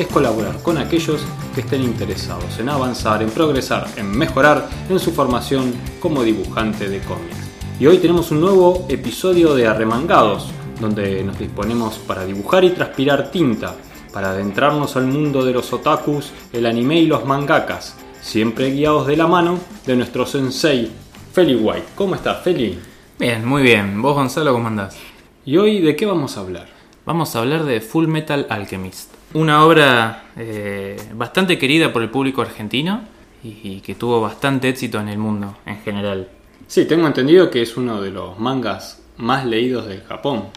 es colaborar con aquellos que estén interesados en avanzar, en progresar, en mejorar en su formación como dibujante de cómics. Y hoy tenemos un nuevo episodio de Arremangados, donde nos disponemos para dibujar y transpirar tinta, para adentrarnos al mundo de los otakus, el anime y los mangakas, siempre guiados de la mano de nuestro sensei, Feli White. ¿Cómo estás, Feli? Bien, muy bien. ¿Vos, Gonzalo, cómo andás? ¿Y hoy de qué vamos a hablar? Vamos a hablar de Full Metal Alchemist, una obra eh, bastante querida por el público argentino y, y que tuvo bastante éxito en el mundo en general. Sí, tengo entendido que es uno de los mangas más leídos del Japón.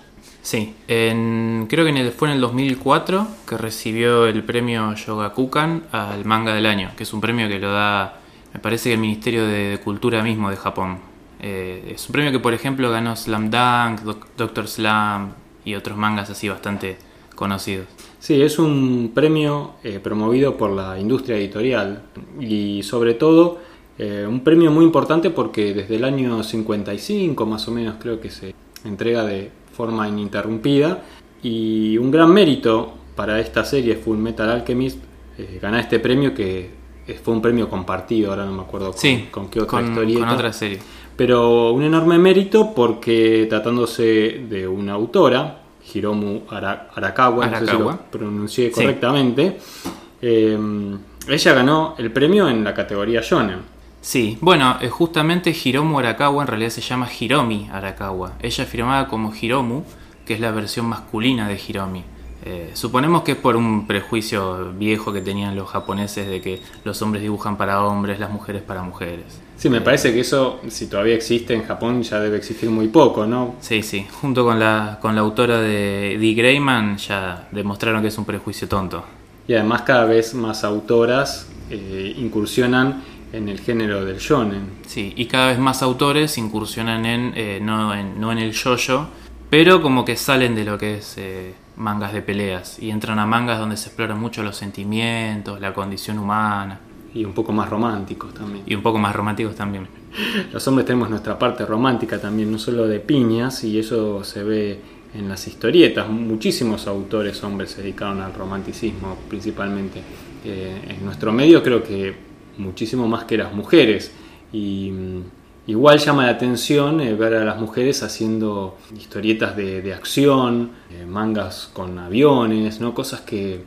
Sí, en- creo que en el- fue en el 2004 que recibió el premio Shogakukan al manga del año, que es un premio que lo da, me parece que el Ministerio de, Cultura mismo de Japón. Eh, es un premio que, por ejemplo, ganó Slam Dunk, Doc- Doctor Slam y otros mangas así bastante conocidos. Sí, es un premio eh, promovido por la industria editorial y sobre todo eh, un premio muy importante porque desde el año 55 más o menos creo que se entrega de forma ininterrumpida y un gran mérito para esta serie Full Metal Alchemist eh, ganar este premio que fue un premio compartido, ahora no me acuerdo con, Sí, con qué otra con, historieta. con otra serie. Pero un enorme mérito porque tratándose de una autora, Hiromu Ara- Arakawa, no sé si Arakawa. lo pronuncié Sí. correctamente, eh, ella ganó el premio en la categoría Shonen. Sí, bueno, eh, justamente Hiromu Arakawa en realidad se llama Hiromi Arakawa. Ella firmaba como Hiromu, que es la versión masculina de Hiromi. Eh, suponemos que es por un prejuicio viejo que tenían los japoneses de que los hombres dibujan para hombres, las mujeres para mujeres. Sí, me parece que eso, si todavía existe en Japón, ya debe existir muy poco, ¿no? Sí, sí, junto con la, con la autora de Dee Grayman ya demostraron que es un prejuicio tonto. Y además cada vez más autoras eh, incursionan en el género del shonen. Sí, y cada vez más autores incursionan en, eh, no, en no en el yoyo, pero como que salen de lo que es eh, mangas de peleas y entran a mangas donde se exploran mucho los sentimientos, la condición humana Y un poco más románticos también. y un poco más románticos también. Los hombres tenemos nuestra parte romántica también, no solo de piñas, y eso se ve en las historietas. Muchísimos autores hombres se dedicaron al romanticismo principalmente. Eh, en nuestro medio creo que muchísimo más que las mujeres. Y mm, igual llama la atención eh, ver a las mujeres haciendo historietas de, de acción, eh, mangas con aviones, ¿no? cosas que,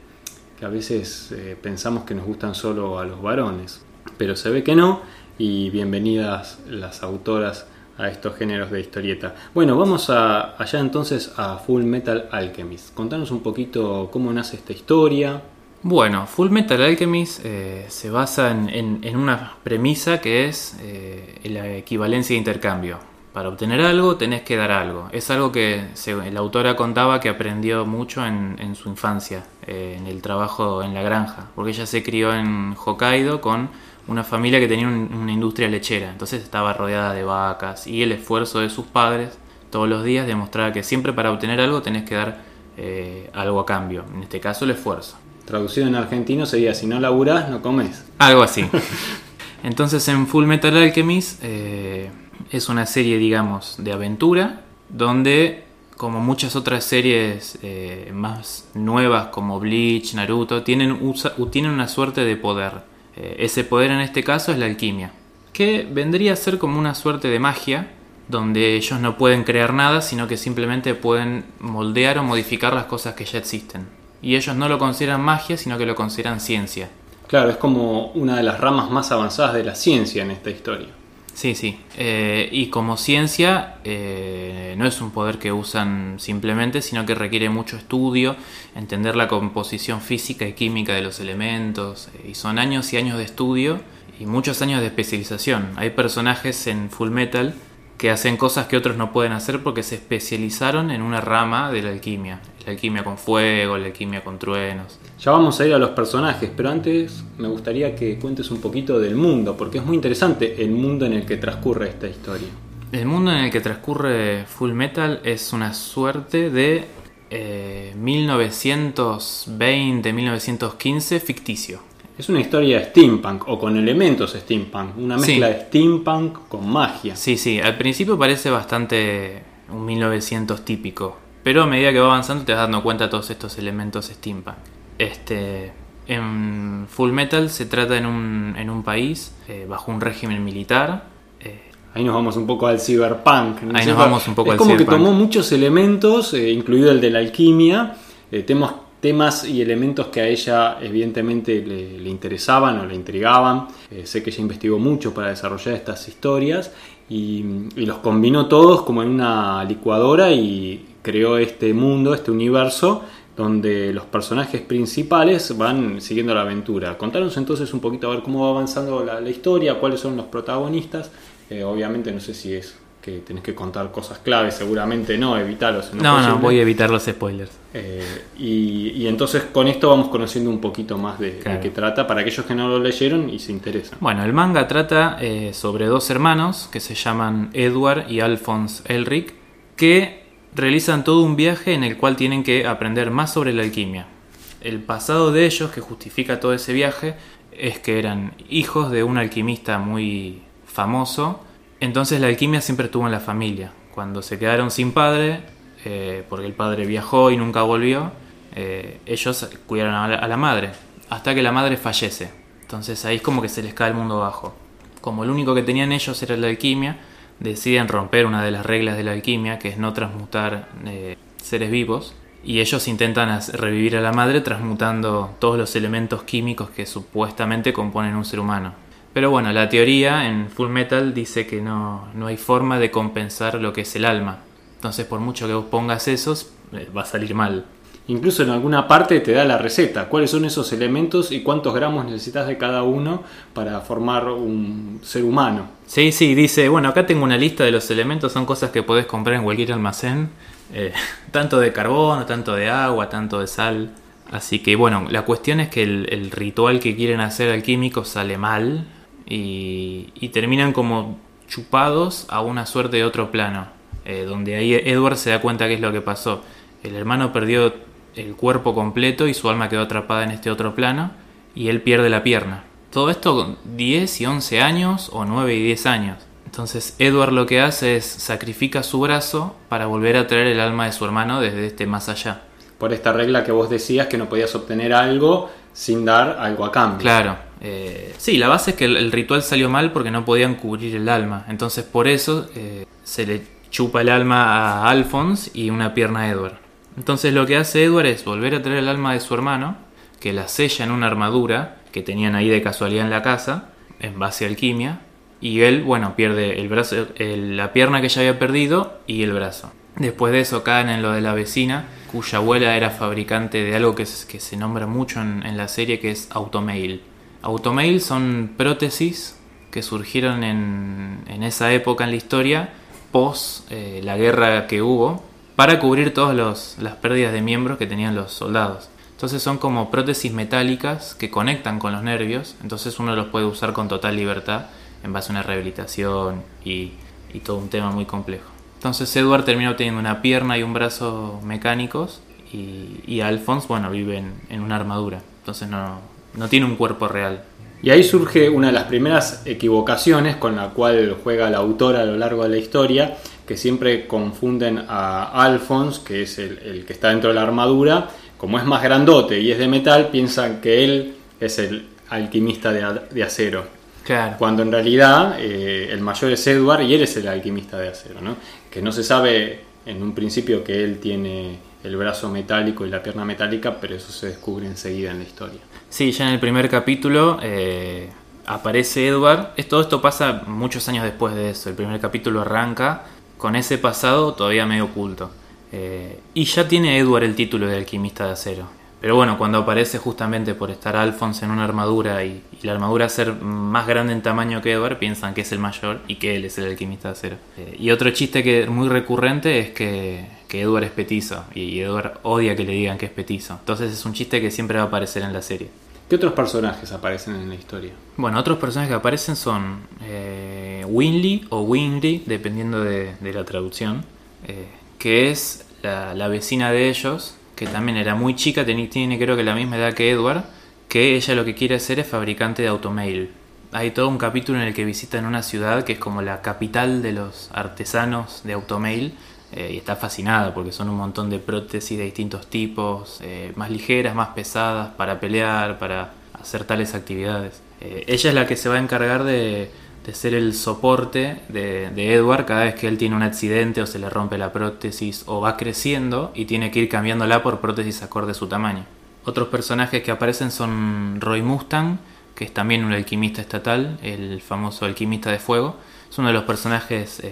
a veces eh, pensamos que nos gustan solo a los varones. Pero se ve que no, y bienvenidas las autoras a estos géneros de historieta. Bueno, vamos a, allá entonces a Full Metal Alchemist. Contanos un poquito cómo nace esta historia. Bueno, Full Metal Alchemist eh, se basa en una premisa que es eh, la equivalencia de intercambio. Para obtener algo tenés que dar algo. Es algo que la autora contaba que aprendió mucho en, en su infancia, eh, en el trabajo en la granja, porque ella se crió en Hokkaido con una familia que tenía un- una industria lechera, entonces estaba rodeada de vacas y el esfuerzo de sus padres todos los días demostraba que siempre para obtener algo tenés que dar eh, algo a cambio, en este caso el esfuerzo. Traducido en argentino sería si no laburás, no comes. Algo así. Entonces en Full Metal Alchemist eh, es una serie, digamos, de aventura, donde, como muchas otras series eh, más nuevas como Bleach, Naruto, tienen, una suerte de poder. Eh, ese poder en este caso es la alquimia, que vendría a ser como una suerte de magia, donde ellos no pueden crear nada, sino que simplemente pueden moldear o modificar las cosas que ya existen. Y ellos no lo consideran magia, sino que lo consideran ciencia. Claro, es como una de las ramas más avanzadas de la ciencia en esta historia. Sí, sí. Eh, y como ciencia, eh, no es un poder que usan simplemente, sino que requiere mucho estudio, entender la composición física y química de los elementos, eh, y son años y años de estudio y muchos años de especialización. Hay personajes en Full Metal que hacen cosas que otros no pueden hacer porque se especializaron en una rama de la alquimia. La alquimia con fuego, la alquimia con truenos. Ya vamos a ir a los personajes, pero antes me gustaría que cuentes un poquito del mundo, porque es muy interesante el mundo en el que transcurre esta historia. El mundo en el que transcurre Full Metal es una suerte de 1920-1915 eh, ficticio. Es una historia de steampunk o con elementos steampunk, una mezcla de steampunk con magia. Sí, sí, al principio parece bastante un 1900 típico, pero a medida que va avanzando te vas dando cuenta de todos estos elementos steampunk. Este, en Full Metal se trata en un, en un país eh, bajo un régimen militar. Eh, Ahí nos vamos un poco al cyberpunk. Ahí nos vamos un poco es como que tomó muchos elementos, eh, incluido el de la alquimia, temas temas y elementos que a ella evidentemente le, interesaban o le intrigaban. Sé que ella investigó mucho para desarrollar estas historias y, los combinó todos como en una licuadora y creó este mundo, este universo donde los personajes principales van siguiendo la aventura. Contanos entonces un poquito a ver cómo va avanzando la, historia, cuáles son los protagonistas. Eh, obviamente no sé si es que tenés que contar cosas claves, seguramente no, evitarlos. No, no, voy a evitar los spoilers. Eh, y, entonces con esto vamos conociendo un poquito más de, qué trata para aquellos que no lo leyeron y se interesan. Bueno, el manga trata eh, sobre dos hermanos que se llaman Edward y Alphonse Elric, que realizan todo un viaje en el cual tienen que aprender más sobre la alquimia. El pasado de ellos, que justifica todo ese viaje, es que eran hijos de un alquimista muy famoso, entonces la alquimia siempre estuvo en la familia. Cuando se quedaron sin padre, eh, porque el padre viajó y nunca volvió, eh, ellos cuidaron a la, madre, hasta que la madre fallece. Entonces ahí es como que se les cae el mundo abajo. Como lo único que tenían ellos era la alquimia, deciden romper una de las reglas de la alquimia, que es no transmutar eh, seres vivos, y ellos intentan revivir a la madre transmutando todos los elementos químicos que supuestamente componen un ser humano. Pero bueno, la teoría en Full Metal dice que no, no hay forma de compensar lo que es el alma. Entonces, por mucho que vos pongas esos, eh, va a salir mal. Incluso en alguna parte te da la receta, cuáles son esos elementos y cuántos gramos necesitas de cada uno para formar un ser humano. Sí, sí, dice, bueno, acá tengo una lista de los elementos, son cosas que podés comprar en cualquier almacén, eh, tanto de carbón, tanto de agua, tanto de sal. Así que bueno, la cuestión es que el, ritual que quieren hacer alquímico sale mal, y, terminan como chupados a una suerte de otro plano, eh, donde ahí Edward se da cuenta qué es lo que pasó. El hermano perdió el cuerpo completo y su alma quedó atrapada en este otro plano y él pierde la pierna. Todo esto con 10 y 11 años o 9 y 10 años. Entonces Edward lo que hace es sacrifica su brazo para volver a traer el alma de su hermano desde este más allá. Por esta regla que vos decías que no podías obtener algo sin dar algo a cambio. Claro, eh, sí, la base es que el, ritual salió mal porque no podían cubrir el alma. Entonces por eso eh, se le chupa el alma a Alphonse y una pierna a Edward. Entonces lo que hace Edward es volver a traer el alma de su hermano, que la sella en una armadura que tenían ahí de casualidad en la casa, en base a alquimia, y él, bueno, pierde el brazo, la pierna que ya había perdido y el brazo. Después de eso caen en lo de la vecina, cuya abuela era fabricante de algo que, se nombra mucho en, la serie, que es Automail. Automail son prótesis que surgieron en, esa época en la historia, post eh, la guerra que hubo, para cubrir todas las pérdidas de miembros que tenían los soldados. Entonces son como prótesis metálicas que conectan con los nervios, entonces uno los puede usar con total libertad en base a una rehabilitación y todo un tema muy complejo. Entonces Edward terminó teniendo una pierna y un brazo mecánicos y, Alphonse, bueno, vive en, una armadura. Entonces no, no tiene un cuerpo real. Y ahí surge una de las primeras equivocaciones con la cual juega la autora a lo largo de la historia, que siempre confunden a Alphonse, que es el, que está dentro de la armadura, como es más grandote y es de metal, piensan que él es el alquimista de acero. Cuando en realidad eh, el mayor es Edward y él es el alquimista de acero, ¿no? Que no se sabe en un principio que él tiene el brazo metálico y la pierna metálica, pero eso se descubre enseguida en la historia. Sí, ya en el primer capítulo eh, aparece Edward. Todo esto pasa muchos años después de eso. El primer capítulo arranca con ese pasado todavía medio oculto. Eh, y ya tiene Edward el título de alquimista de acero. Pero bueno, cuando aparece justamente por estar Alphonse en una armadura y, y la armadura ser más grande en tamaño que Edward, piensan que es el mayor y que él es el alquimista de acero. Eh, y otro chiste que es muy recurrente es que, que Edward es petizo y Edward odia que le digan que es petizo. Entonces es un chiste que siempre va a aparecer en la serie. ¿Qué otros personajes aparecen en la historia? Bueno, otros personajes que aparecen son eh, Winley o Winley, dependiendo de, la traducción, eh, que es la, la vecina de ellos, que también era muy chica, tiene, tiene creo que la misma edad que Edward, que ella lo que quiere hacer es fabricante de automail. Hay todo un capítulo en el que visitan una ciudad que es como la capital de los artesanos de automail eh, y está fascinada porque son un montón de prótesis de distintos tipos, eh, más ligeras, más pesadas, para pelear, para hacer tales actividades. Eh, ella es la que se va a encargar de, de ser el soporte de, de, Edward cada vez que él tiene un accidente o se le rompe la prótesis o va creciendo y tiene que ir cambiándola por prótesis acorde a su tamaño. Otros personajes que aparecen son Roy Mustang, que es también un alquimista estatal, el famoso alquimista de fuego. Es uno de los personajes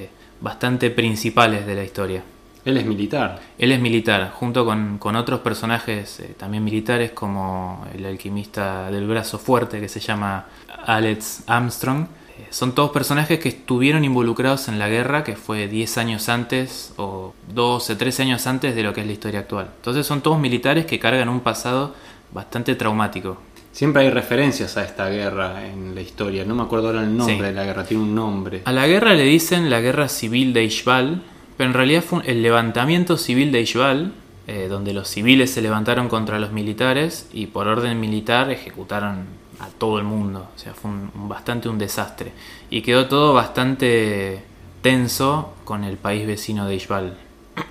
bastante principales de la historia. Él es militar. Él es militar, junto con, con otros personajes eh, también militares como el alquimista del brazo fuerte que se llama Alex Armstrong. Eh, son todos personajes que estuvieron involucrados en la guerra, que fue 10 años antes o 12, 13 años antes de lo que es la historia actual. Entonces son todos militares que cargan un pasado bastante traumático. Siempre hay referencias a esta guerra en la historia. No me acuerdo ahora el nombre sí. de la guerra, tiene un nombre. A la guerra le dicen la guerra civil de Ishbal, pero en realidad fue el levantamiento civil de Ishbal, eh, donde los civiles se levantaron contra los militares y por orden militar ejecutaron a todo el mundo. O sea, fue un, un, bastante un desastre. Y quedó todo bastante tenso con el país vecino de Ishbal.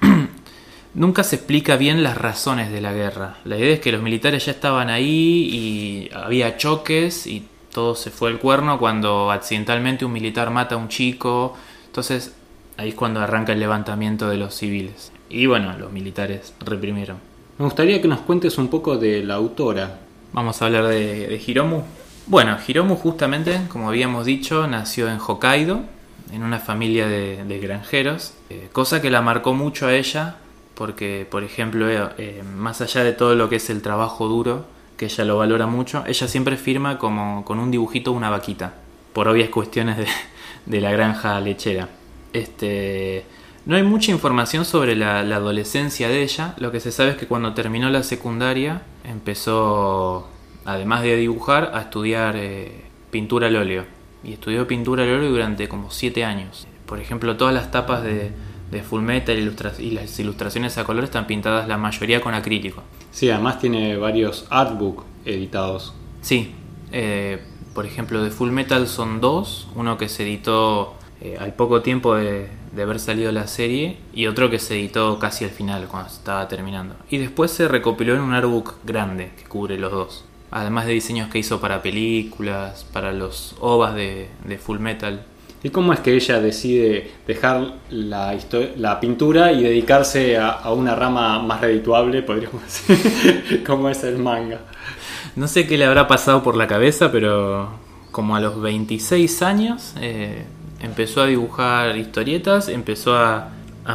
Nunca se explica bien las razones de la guerra. La idea es que los militares ya estaban ahí y había choques y todo se fue al cuerno cuando accidentalmente un militar mata a un chico. Entonces ahí es cuando arranca el levantamiento de los civiles. Y bueno, los militares reprimieron. Me gustaría que nos cuentes un poco de la autora. Vamos a hablar de, de Hiromu. Bueno, Hiromu justamente, como habíamos dicho, nació en Hokkaido, en una familia de, de granjeros, eh, cosa que la marcó mucho a ella porque, por ejemplo, eh, eh, más allá de todo lo que es el trabajo duro, que ella lo valora mucho, ella siempre firma como con un dibujito una vaquita, por obvias cuestiones de, la granja lechera. Este, no hay mucha información sobre la, la, adolescencia de ella, lo que se sabe es que cuando terminó la secundaria empezó, además de dibujar, a estudiar eh, pintura al óleo. Y estudió pintura al óleo durante como 7 años. Por ejemplo, todas las tapas de de Full Metal ilustra y las ilustraciones a color están pintadas la mayoría con acrílico. Sí, además tiene varios artbook editados. Sí, eh, por ejemplo de Full Metal son dos, uno que se editó eh, al poco tiempo de, de, haber salido la serie y otro que se editó casi al final, cuando estaba terminando. Y después se recopiló en un artbook grande que cubre los dos. Además de diseños que hizo para películas, para los OVAs de, de Full Metal. ¿Y cómo es que ella decide dejar la, pintura y dedicarse a, una rama más redituable, podríamos decir, como es el manga? No sé qué le habrá pasado por la cabeza, pero como a los 26 años eh, empezó a dibujar historietas, empezó a,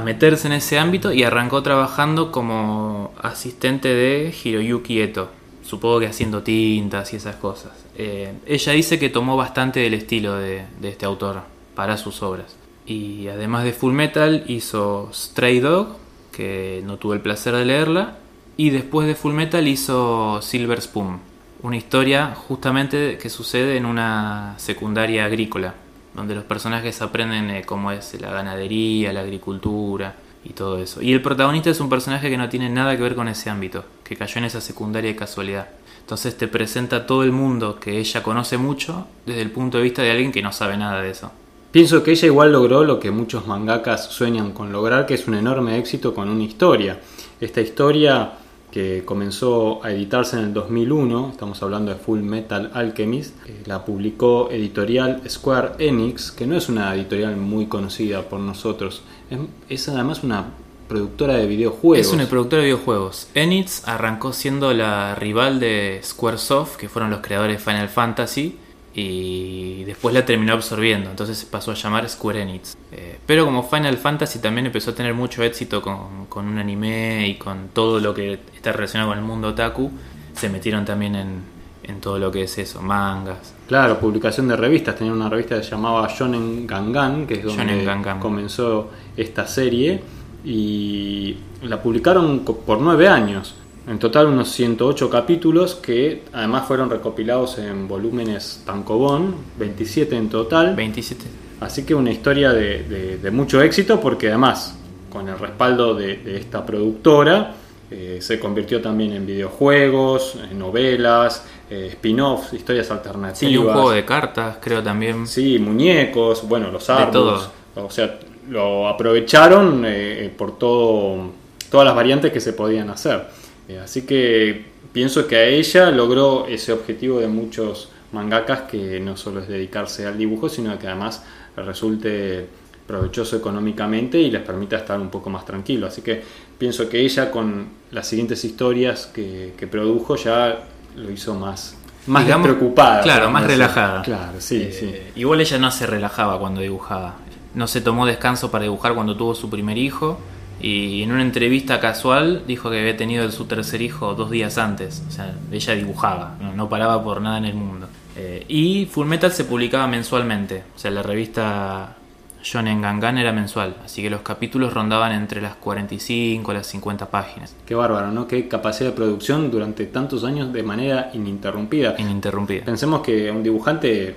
meterse en ese ámbito y arrancó trabajando como asistente de Hiroyuki Eto. Supongo que haciendo tintas y esas cosas. Eh, ella dice que tomó bastante del estilo de este autor para sus obras. Y además de Full Metal hizo Stray Dog, que no tuve el placer de leerla, y después de Full Metal hizo Silver Spoon, una historia justamente que sucede en una secundaria agrícola, donde los personajes aprenden eh, cómo es la ganadería, la agricultura y todo eso. Y el protagonista es un personaje que no tiene nada que ver con ese ámbito, que cayó en esa secundaria de casualidad. Entonces te presenta todo el mundo que ella conoce mucho desde el punto de vista de alguien que no sabe nada de eso. Pienso que ella igual logró lo que muchos mangakas sueñan con lograr, que es un enorme éxito con una historia. Esta historia que comenzó a editarse en el 2001, estamos hablando de Full Metal Alchemist, eh, la publicó editorial Square Enix, que no es una editorial muy conocida por nosotros, es, es además una productora de videojuegos. Es una productora de videojuegos. Enix arrancó siendo la rival de Squaresoft, que fueron los creadores de Final Fantasy, y después la terminó absorbiendo, entonces se pasó a llamar Square Enix. Eh, pero como Final Fantasy también empezó a tener mucho éxito con, con, un anime y con todo lo que está relacionado con el mundo otaku, se metieron también en, en todo lo que es eso, mangas. Claro, publicación de revistas, tenía una revista que se llamaba Shonen Gangan, que es donde comenzó esta serie, y la publicaron por nueve años. En total unos 108 capítulos que además fueron recopilados en volúmenes tankobon, 27 en total. 27. Así que una historia de, mucho éxito porque además con el respaldo de, esta productora eh, se convirtió también en videojuegos, en novelas, eh, spin-offs, historias alternativas. Sí, un juego de cartas creo también. Sí, muñecos, bueno, los árboles. O sea, lo aprovecharon eh, por todo, todas las variantes que se podían hacer. Eh, así que pienso que a ella logró ese objetivo de muchos mangakas que no solo es dedicarse al dibujo, sino que además resulte provechoso económicamente y les permita estar un poco más tranquilo. Así que pienso que ella con las siguientes historias que, produjo ya lo hizo más, más preocupada. Claro, más relajada. Claro, sí, eh, sí. Igual ella no se relajaba cuando dibujaba. No se tomó descanso para dibujar cuando tuvo su primer hijo y en una entrevista casual dijo que había tenido su tercer hijo dos días antes. O sea, ella dibujaba, no, paraba por nada en el mundo. Eh, y Full Metal se publicaba mensualmente. O sea, la revista Shonen Gangan era mensual. Así que los capítulos rondaban entre las 45 y las 50 páginas. Qué bárbaro, ¿no? Qué capacidad de producción durante tantos años de manera ininterrumpida. Ininterrumpida. Pensemos que un dibujante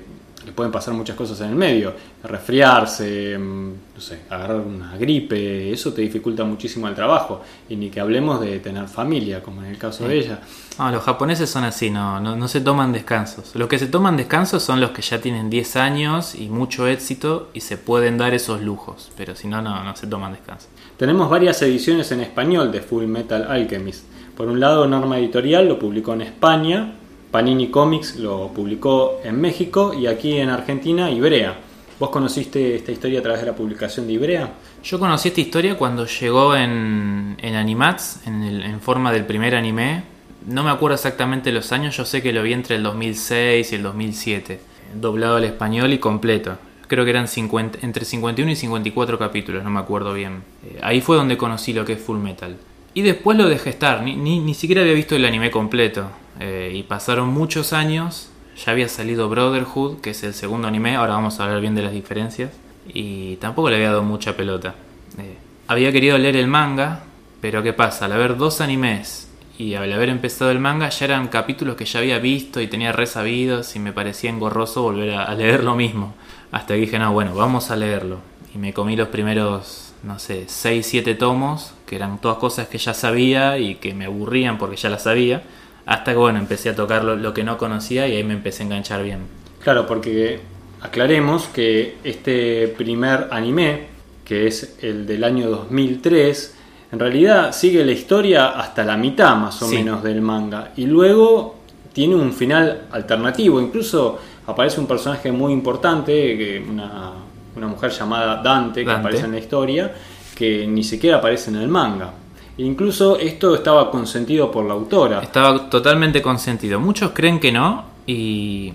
le pueden pasar muchas cosas en el medio, resfriarse, mm, no sé, agarrar una gripe, eso te dificulta muchísimo el trabajo. Y ni que hablemos de tener familia, como en el caso de ella. No, los japoneses son así, no, no, se toman descansos. Los que se toman descansos son los que ya tienen 10 años y mucho éxito y se pueden dar esos lujos, pero si no, no, no se toman descansos. Tenemos varias ediciones en español de Full Metal Alchemist. Por un lado, Norma Editorial lo publicó en España, Panini Comics lo publicó en México y aquí en Argentina Ibrea. ¿Vos conociste esta historia a través de la publicación de Ibrea? Yo conocí esta historia cuando llegó en, en Animats, en, forma del primer anime. No me acuerdo exactamente los años, yo sé que lo vi entre el 2006 y el 2007, doblado al español y completo. Creo que eran 50, entre 51 y 54 capítulos, no me acuerdo bien. Eh, ahí fue donde conocí lo que es Full Metal. Y después lo dejé estar, ni, ni, ni siquiera había visto el anime completo. Eh, y pasaron muchos años, ya había salido Brotherhood, que es el segundo anime, ahora vamos a hablar bien de las diferencias, y tampoco le había dado mucha pelota. Eh, había querido leer el manga, pero ¿qué pasa? Al haber dos animes y al haber empezado el manga ya eran capítulos que ya había visto y tenía resabidos y me parecía engorroso volver a, leer lo mismo. Hasta que dije, no, bueno, vamos a leerlo. Y me comí los primeros, no sé, 6, 7 tomos, que eran todas cosas que ya sabía y que me aburrían porque ya las sabía. Hasta que bueno, empecé a tocar lo, que no conocía y ahí me empecé a enganchar bien. Claro, porque aclaremos que este primer anime, que es el del año 2003, en realidad sigue la historia hasta la mitad más o menos del manga. Y luego tiene un final alternativo. Incluso aparece un personaje muy importante, una, una mujer llamada Dante, que aparece en la historia, que ni siquiera aparece en el manga. Incluso esto estaba consentido por la autora. Estaba totalmente consentido. Muchos creen que no y,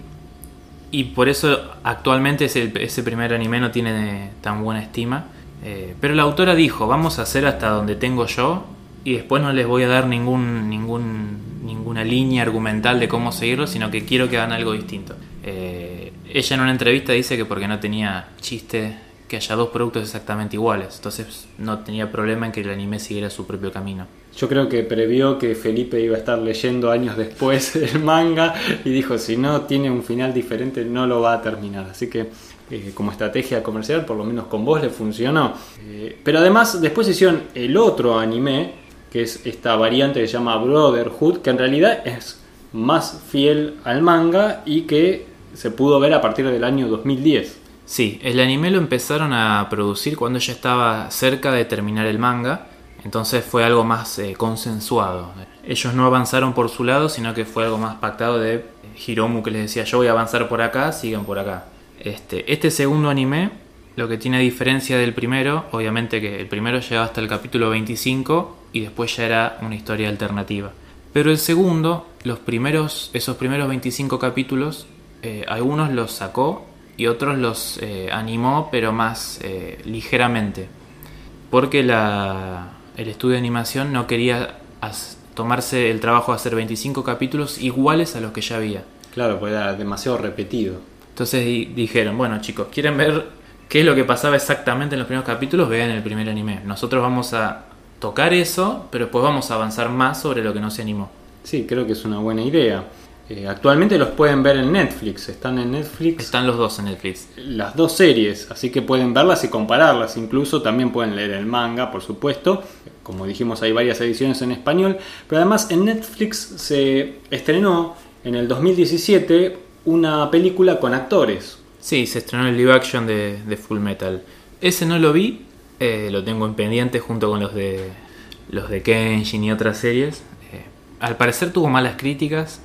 y por eso actualmente ese, ese primer anime no tiene tan buena estima. Eh, pero la autora dijo, vamos a hacer hasta donde tengo yo y después no les voy a dar ningún, ningún, ninguna línea argumental de cómo seguirlo, sino que quiero que hagan algo distinto. Eh, ella en una entrevista dice que porque no tenía chiste que haya dos productos exactamente iguales. Entonces no tenía problema en que el anime siguiera su propio camino. Yo creo que previó que Felipe iba a estar leyendo años después el manga y dijo, si no tiene un final diferente no lo va a terminar. Así que eh, como estrategia comercial, por lo menos con vos le funcionó. Eh, pero además después hicieron el otro anime, que es esta variante que se llama Brotherhood, que en realidad es más fiel al manga y que se pudo ver a partir del año 2010. Sí, el anime lo empezaron a producir cuando ya estaba cerca de terminar el manga, entonces fue algo más eh, consensuado. Ellos no avanzaron por su lado, sino que fue algo más pactado de Hiromu que les decía yo voy a avanzar por acá, sigan por acá. Este, este segundo anime, lo que tiene diferencia del primero, obviamente que el primero llegaba hasta el capítulo 25 y después ya era una historia alternativa. Pero el segundo, los primeros, esos primeros 25 capítulos eh, algunos los sacó y otros los eh, animó, pero más eh, ligeramente. Porque la, el estudio de animación no quería as- tomarse el trabajo de hacer 25 capítulos iguales a los que ya había. Claro, pues era demasiado repetido. Entonces di- dijeron, bueno chicos, ¿quieren ver qué es lo que pasaba exactamente en los primeros capítulos? Vean el primer anime. Nosotros vamos a tocar eso, pero después vamos a avanzar más sobre lo que no se animó. Sí, creo que es una buena idea. Eh, actualmente los pueden ver en Netflix, están en Netflix Están los dos en Netflix. las dos series, así que pueden verlas y compararlas. Incluso también pueden leer el manga, por supuesto. Como dijimos, hay varias ediciones en español. Pero además en Netflix se estrenó en el 2017 una película con actores. Sí, se estrenó el live action de, de Full Metal. Ese no lo vi, eh, lo tengo en pendiente junto con los de los de Kenshin y otras series. Eh, al parecer tuvo malas críticas,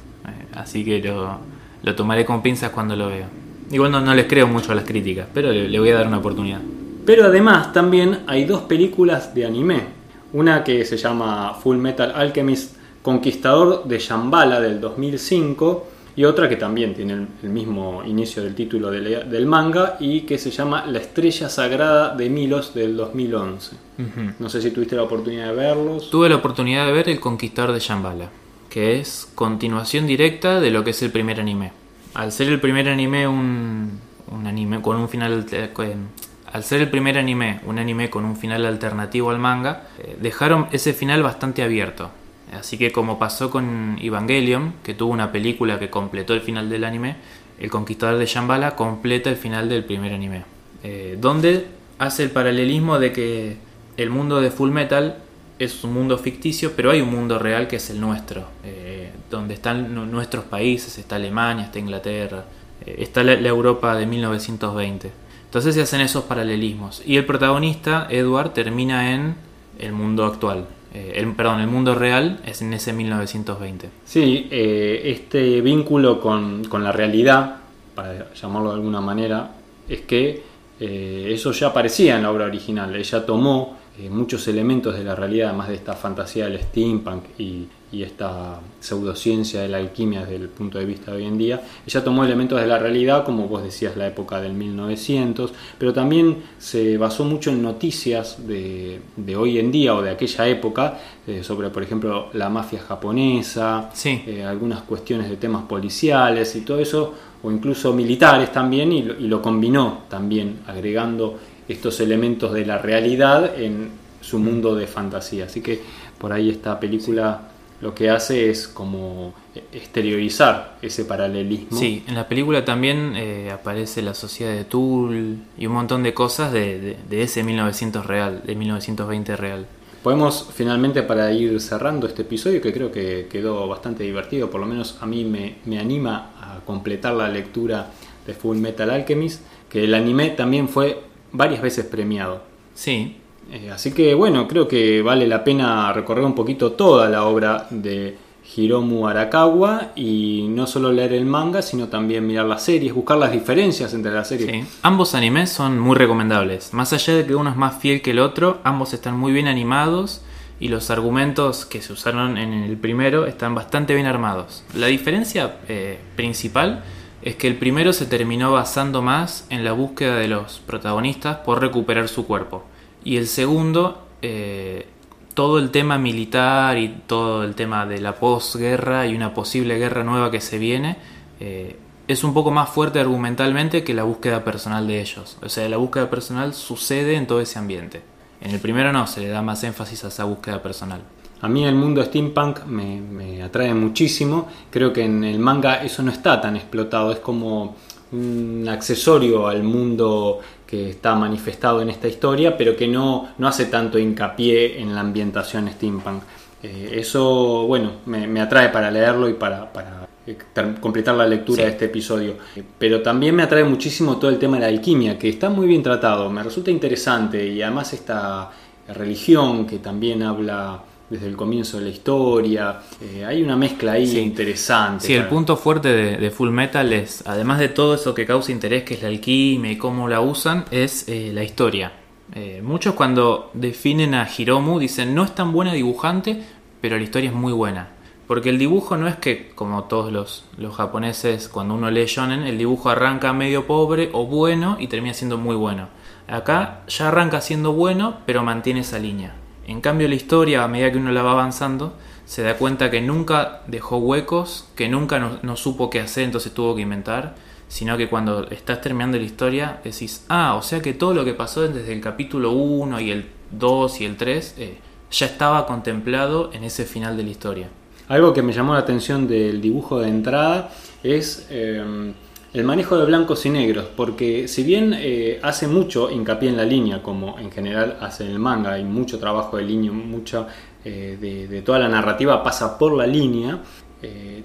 así que lo, lo tomaré con pinzas cuando lo vea. Igual no, no les creo mucho a las críticas, pero le, le voy a dar una oportunidad. Pero además también hay dos películas de anime. Una que se llama Full Metal Alchemist Conquistador de Shambhala del 2005 y otra que también tiene el, mismo inicio del título del, del manga y que se llama La Estrella Sagrada de Milos del 2011. Ujú. No sé si tuviste la oportunidad de verlos. Tuve la oportunidad de ver El Conquistador de Shambhala, que es continuación directa de lo que es el primer anime. Al ser el primer anime un, un anime con un final con- al ser el primer anime un anime con un final alternativo al manga, eh, dejaron ese final bastante abierto. Así que como pasó con Evangelion, que tuvo una película que completó el final del anime, El Conquistador de Shambhala completa el final del primer anime. Eh, donde hace el paralelismo de que el mundo de Full Metal es un mundo ficticio, pero hay un mundo real que es el nuestro, eh, donde están nu- nuestros países, está Alemania, está Inglaterra, eh, está la, Europa de 1920. Entonces se hacen esos paralelismos. Y el protagonista, Edward, termina en el mundo actual. Eh, el, perdón, el mundo real es en ese 1920. Sí, este vínculo con, con la realidad, para llamarlo de alguna manera, es que eso ya aparecía en la obra original. Ella tomó eh, muchos elementos de la realidad, además de esta fantasía del steampunk y, y esta pseudociencia de la alquimia desde el punto de vista de hoy en día. Ella tomó elementos de la realidad, como vos decías, la época del 1900, pero también se basó mucho en noticias de, de hoy en día o de aquella época, eh, sobre, por ejemplo, la mafia japonesa, Sí. eh, algunas cuestiones de temas policiales y todo eso, o incluso militares también, y lo, y lo combinó también, agregando estos elementos de la realidad en su mundo de fantasía. Así que por ahí esta película lo que hace es como exteriorizar ese paralelismo. Sí, en la película también eh, aparece la sociedad de Tool y un montón de cosas de, de- de ese 1900 real, de 1920 real. Podemos finalmente para ir cerrando este episodio que creo que quedó bastante divertido, por lo menos a mí me, me anima a completar la lectura de Full Metal Alchemist, que el anime también fue varias veces premiado. Sí, Eh, así que bueno, creo que vale la pena recorrer un poquito toda la obra de Hiromu Arakawa y no solo leer el manga, sino también mirar las series, buscar las diferencias entre las series. sí. Ambos animes son muy recomendables. Más allá de que uno es más fiel que el otro, ambos están muy bien animados y los argumentos que se usaron en el primero están bastante bien armados. La diferencia eh, principal es que el primero se terminó basando más en la búsqueda de los protagonistas por recuperar su cuerpo. Y el segundo, eh, todo el tema militar y todo el tema de la posguerra y una posible guerra nueva que se viene, eh, es un poco más fuerte argumentalmente que la búsqueda personal de ellos. O sea, la búsqueda personal sucede en todo ese ambiente. En el primero no, se le da más énfasis a esa búsqueda personal. A mí el mundo steampunk me, me atrae muchísimo. Creo que en el manga eso no está tan explotado. Es como un accesorio al mundo que está manifestado en esta historia, pero que no, no hace tanto hincapié en la ambientación steampunk. Eh, eso, bueno, me, me atrae para leerlo y para, para eh, completar la lectura Sí. de este episodio. Pero también me atrae muchísimo todo el tema de la alquimia, que está muy bien tratado, me resulta interesante y además esta religión que también habla desde el comienzo de la historia, eh, hay una mezcla ahí Sí. interesante. Sí, el punto fuerte de, de Full Metal es, además de todo eso que causa interés, que es la alquimia y cómo la usan, es eh, la historia. Eh, muchos cuando definen a Hiromu dicen no es tan buena dibujante, pero la historia es muy buena. Porque el dibujo no es que, como todos los, los japoneses, cuando uno lee shonen, el dibujo arranca medio pobre o bueno y termina siendo muy bueno. Acá ya arranca siendo bueno, pero mantiene esa línea. En cambio, la historia, a medida que uno la va avanzando, se da cuenta que nunca dejó huecos, que nunca no, no supo qué hacer, entonces tuvo que inventar, sino que cuando estás terminando la historia decís, ah, o sea que todo lo que pasó desde el capítulo 1 y el 2 y el 3 eh, ya estaba contemplado en ese final de la historia. Algo que me llamó la atención del dibujo de entrada es eh, el manejo de blancos y negros, porque si bien eh, hace mucho hincapié en la línea, como en general hace el manga, hay mucho trabajo de línea, mucha de, de, toda la narrativa pasa por la línea,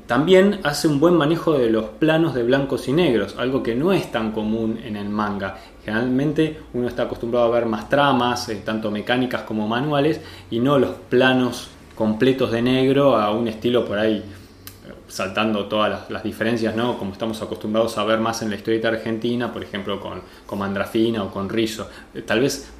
también hace un buen manejo de los planos de blancos y negros, algo que no es tan común en el manga. Generalmente uno está acostumbrado a ver más tramas, tanto mecánicas como manuales, y no los planos completos de negro a un estilo por ahí saltando todas las, diferencias, ¿no? Como estamos acostumbrados a ver más en la historieta argentina, por ejemplo, con, con Mandrafina o con Rizo. Eh, tal vez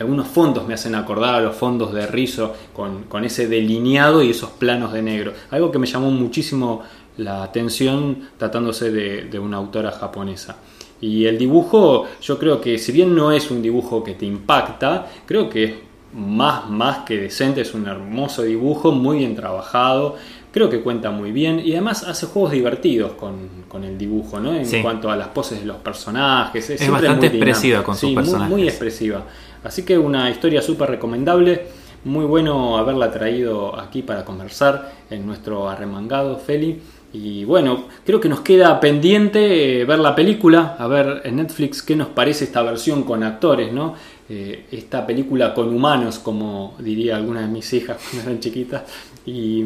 algunos fondos me hacen acordar a los fondos de Rizo con, con, ese delineado y esos planos de negro. Algo que me llamó muchísimo la atención tratándose de, de una autora japonesa. Y el dibujo, yo creo que si bien no es un dibujo que te impacta, creo que es más, más que decente, es un hermoso dibujo, muy bien trabajado, creo que cuenta muy bien y además hace juegos divertidos con, con el dibujo, ¿no? En cuanto a las poses de los personajes. Es, bastante expresiva con sus personajes. Muy, muy expresiva. Así que una historia súper recomendable. Muy bueno haberla traído aquí para conversar en nuestro arremangado, Feli. Y bueno, creo que nos queda pendiente eh, ver la película, a ver en Netflix qué nos parece esta versión con actores, ¿no? Eh, esta película con humanos, como diría alguna de mis hijas cuando eran chiquitas. Y,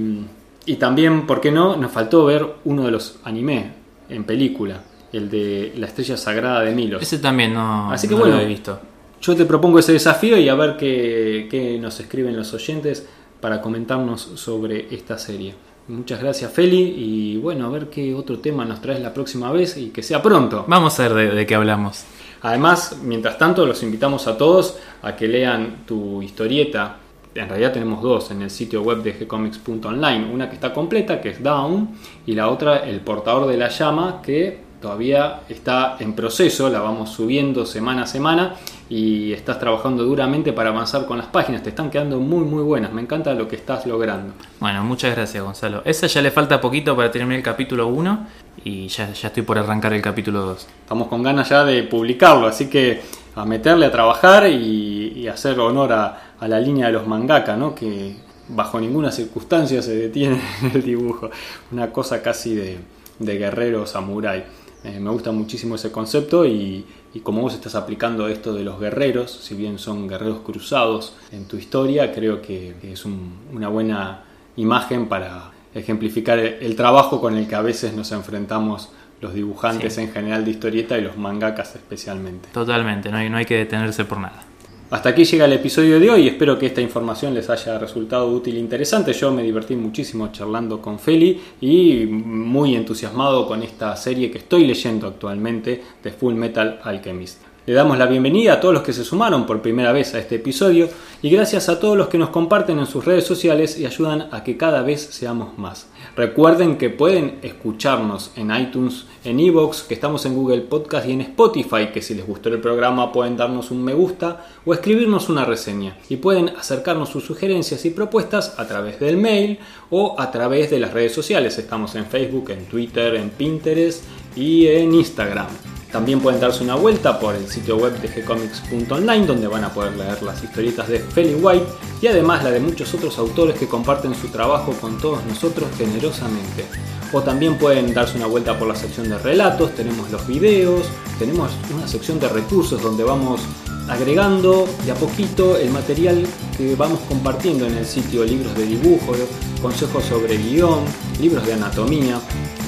y, también, ¿por qué no? Nos faltó ver uno de los anime en película, el de La Estrella Sagrada de Milos. Ese también no, Así que no bueno, lo he visto. Yo te propongo ese desafío y a ver qué, qué nos escriben los oyentes para comentarnos sobre esta serie. Muchas gracias Feli y bueno, a ver qué otro tema nos traes la próxima vez y que sea pronto. Vamos a ver de, de qué hablamos. Además, mientras tanto, los invitamos a todos a que lean tu historieta. En realidad tenemos dos en el sitio web de gcomics.online. Una que está completa, que es Down, y la otra, El portador de la llama, que todavía está en proceso, la vamos subiendo semana a semana y estás trabajando duramente para avanzar con las páginas, te están quedando muy muy buenas, me encanta lo que estás logrando. Bueno, muchas gracias Gonzalo. Esa ya le falta poquito para terminar el capítulo 1 y ya, ya estoy por arrancar el capítulo 2. Estamos con ganas ya de publicarlo, así que a meterle a trabajar y, hacer honor a, la línea de los mangaka, ¿no? que bajo ninguna circunstancia se detiene en el dibujo, una cosa casi de, de guerrero samurái. Eh, me gusta muchísimo ese concepto y, como vos estás aplicando esto de los guerreros, si bien son guerreros cruzados en tu historia, creo que, es un, una buena imagen para ejemplificar el, trabajo con el que a veces nos enfrentamos los dibujantes sí. en general de historieta y los mangakas especialmente. Totalmente, no hay, no hay que detenerse por nada. Hasta aquí llega el episodio de hoy, espero que esta información les haya resultado útil e interesante. Yo me divertí muchísimo charlando con Feli y muy entusiasmado con esta serie que estoy leyendo actualmente de Full Metal Alchemist. Le damos la bienvenida a todos los que se sumaron por primera vez a este episodio y gracias a todos los que nos comparten en sus redes sociales y ayudan a que cada vez seamos más. Recuerden que pueden escucharnos en iTunes, en Evox, que estamos en Google Podcast y en Spotify, que si les gustó el programa pueden darnos un me gusta o escribirnos una reseña. Y pueden acercarnos sus sugerencias y propuestas a través del mail o a través de las redes sociales. Estamos en Facebook, en Twitter, en Pinterest y en Instagram. También pueden darse una vuelta por el sitio web de gcomics.online donde van a poder leer las historietas de Feli White y además la de muchos otros autores que comparten su trabajo con todos nosotros generosamente. O también pueden darse una vuelta por la sección de relatos, tenemos los videos, tenemos una sección de recursos donde vamos agregando de a poquito el material que vamos compartiendo en el sitio, libros de dibujo, consejos sobre guion, libros de anatomía.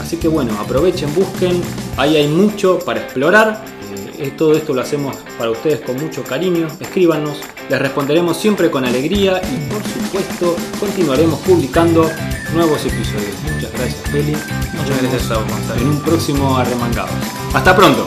Así que bueno, aprovechen, busquen, ahí hay mucho para explorar. Eh, todo esto lo hacemos para ustedes con mucho cariño. Escríbanos, les responderemos siempre con alegría y por supuesto continuaremos publicando nuevos episodios. Muchas gracias, Feli. Muchas gracias a vos, En un próximo Arremangados. Hasta pronto.